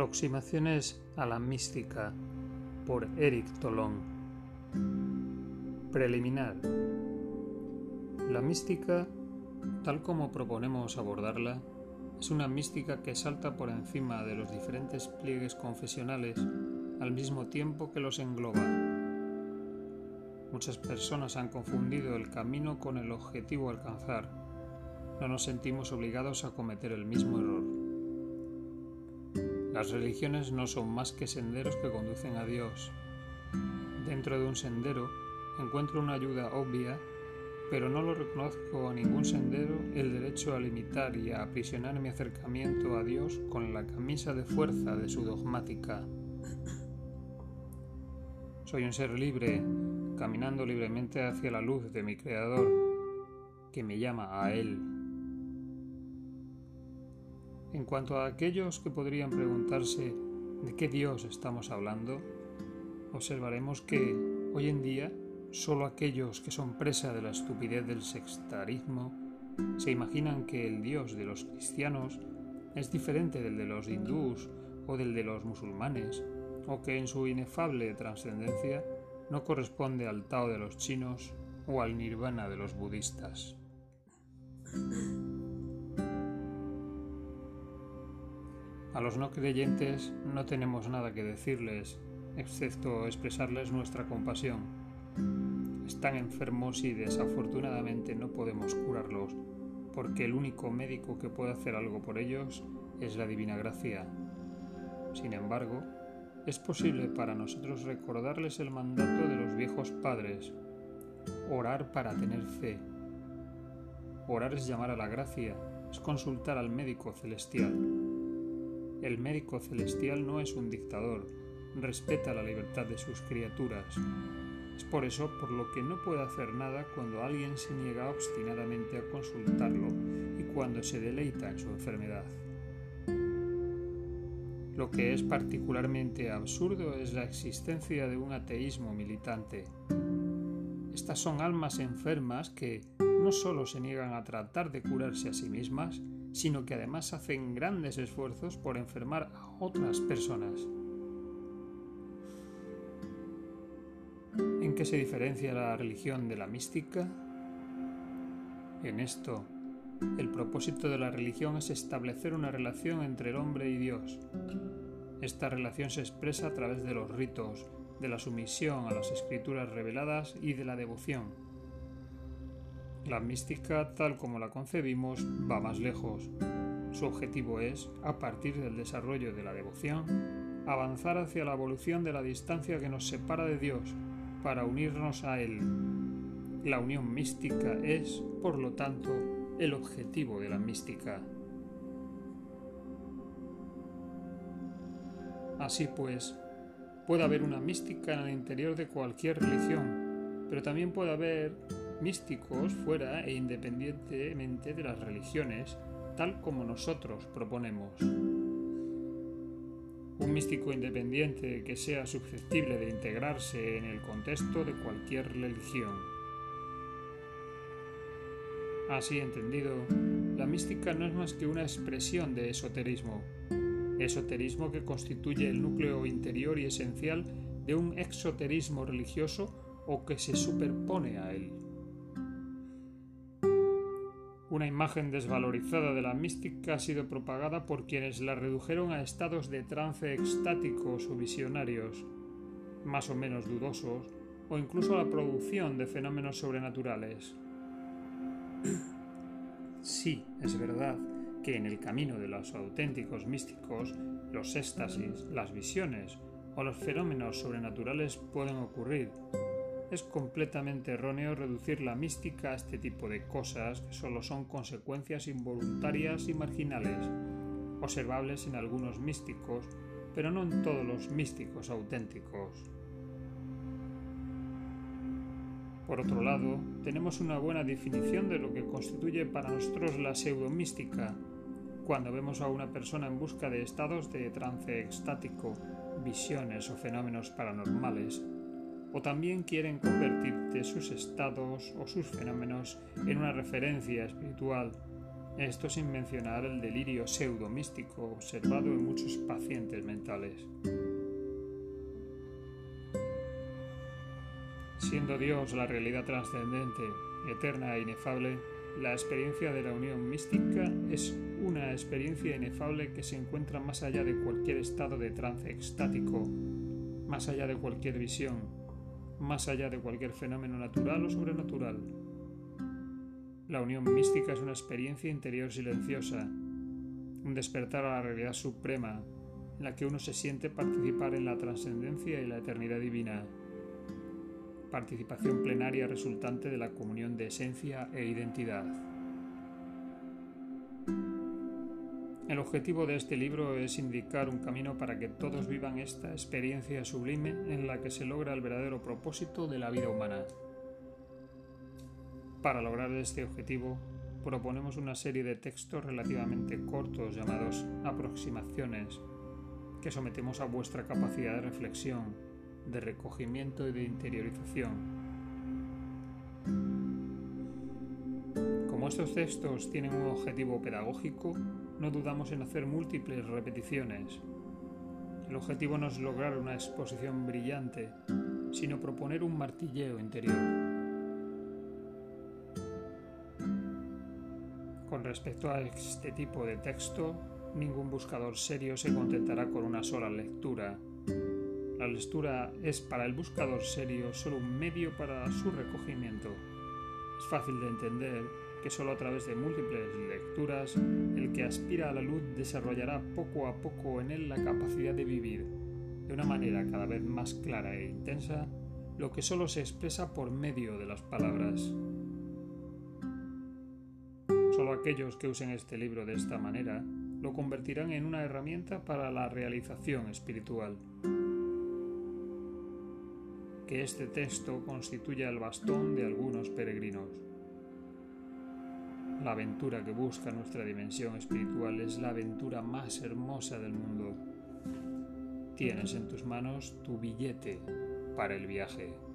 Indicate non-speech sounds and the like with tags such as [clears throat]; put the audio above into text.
Aproximaciones a la mística por Eric Tolón. Preliminar. La mística, tal como proponemos abordarla, es una mística que salta por encima de los diferentes pliegues confesionales al mismo tiempo que los engloba. Muchas personas han confundido el camino con el objetivo a alcanzar. No nos sentimos obligados a cometer el mismo error. Las religiones no son más que senderos que conducen a Dios. Dentro de un sendero encuentro una ayuda obvia, pero no lo reconozco a ningún sendero el derecho a limitar y a aprisionar mi acercamiento a Dios con la camisa de fuerza de su dogmática. Soy un ser libre, caminando libremente hacia la luz de mi Creador, que me llama a Él en cuanto a aquellos que podrían preguntarse de qué Dios estamos hablando, observaremos que hoy en día solo aquellos que son presa de la estupidez del sectarismo se imaginan que el Dios de los cristianos es diferente del de los hindús o del de los musulmanes, o que en su inefable trascendencia no corresponde al Tao de los chinos o al Nirvana de los budistas. A los no creyentes no tenemos nada que decirles, excepto expresarles nuestra compasión. Están enfermos y desafortunadamente no podemos curarlos, porque el único médico que puede hacer algo por ellos es la divina gracia. Sin embargo, es posible para nosotros recordarles el mandato de los viejos padres, orar para tener fe. Orar es llamar a la gracia, es consultar al médico celestial. El médico celestial no es un dictador, respeta la libertad de sus criaturas. Es por eso por lo que no puede hacer nada cuando alguien se niega obstinadamente a consultarlo y cuando se deleita en su enfermedad. Lo que es particularmente absurdo es la existencia de un ateísmo militante. Estas son almas enfermas que no solo se niegan a tratar de curarse a sí mismas, sino que además hacen grandes esfuerzos por enfermar a otras personas. ¿En qué se diferencia la religión de la mística? En esto, el propósito de la religión es establecer una relación entre el hombre y Dios. Esta relación se expresa a través de los ritos, de la sumisión a las escrituras reveladas y de la devoción. La mística, tal como la concebimos, va más lejos. Su objetivo es, a partir del desarrollo de la devoción, avanzar hacia la evolución de la distancia que nos separa de Dios para unirnos a Él. La unión mística es, por lo tanto, el objetivo de la mística. Así pues, puede haber una mística en el interior de cualquier religión, pero también puede haber místicos fuera e independientemente de las religiones, tal como nosotros proponemos. Un místico independiente que sea susceptible de integrarse en el contexto de cualquier religión. Así entendido, la mística no es más que una expresión de esoterismo, esoterismo que constituye el núcleo interior y esencial de un exoterismo religioso o que se superpone a él. Una imagen desvalorizada de la mística ha sido propagada por quienes la redujeron a estados de trance extáticos o visionarios, más o menos dudosos, o incluso a la producción de fenómenos sobrenaturales. [clears throat] Sí, es verdad que en el camino de los auténticos místicos, los éxtasis, las visiones o los fenómenos sobrenaturales pueden ocurrir, es completamente erróneo reducir la mística a este tipo de cosas que solo son consecuencias involuntarias y marginales, observables en algunos místicos, pero no en todos los místicos auténticos. Por otro lado, tenemos una buena definición de lo que constituye para nosotros la pseudomística, cuando vemos a una persona en busca de estados de trance extático, visiones o fenómenos paranormales o también quieren convertirte sus estados o sus fenómenos en una referencia espiritual, Esto sin mencionar el delirio pseudomístico observado en muchos pacientes mentales. Siendo Dios la realidad trascendente, eterna e inefable, la experiencia de la unión mística es una experiencia inefable que se encuentra más allá de cualquier estado de trance extático, más allá de cualquier visión, más allá de cualquier fenómeno natural o sobrenatural. La unión mística es una experiencia interior silenciosa, un despertar a la realidad suprema, en la que uno se siente participar en la trascendencia y la eternidad divina participación plenaria resultante de la comunión de esencia e identidad. El objetivo de este libro es indicar un camino para que todos vivan esta experiencia sublime en la que se logra el verdadero propósito de la vida humana. Para lograr este objetivo, proponemos una serie de textos relativamente cortos llamados aproximaciones que sometemos a vuestra capacidad de reflexión de recogimiento y de interiorización. Como estos textos tienen un objetivo pedagógico, no dudamos en hacer múltiples repeticiones. El objetivo no es lograr una exposición brillante, sino proponer un martilleo interior. Con respecto a este tipo de texto, ningún buscador serio se contentará con una sola lectura la lectura es para el buscador serio solo un medio para su recogimiento. Es fácil de entender que solo a través de múltiples lecturas el que aspira a la luz desarrollará poco a poco en él la capacidad de vivir, de una manera cada vez más clara e intensa, lo que solo se expresa por medio de las palabras. Solo aquellos que usen este libro de esta manera lo convertirán en una herramienta para la realización espiritual que este texto constituya el bastón de algunos peregrinos. La aventura que busca nuestra dimensión espiritual es la aventura más hermosa del mundo. Tienes en tus manos tu billete para el viaje.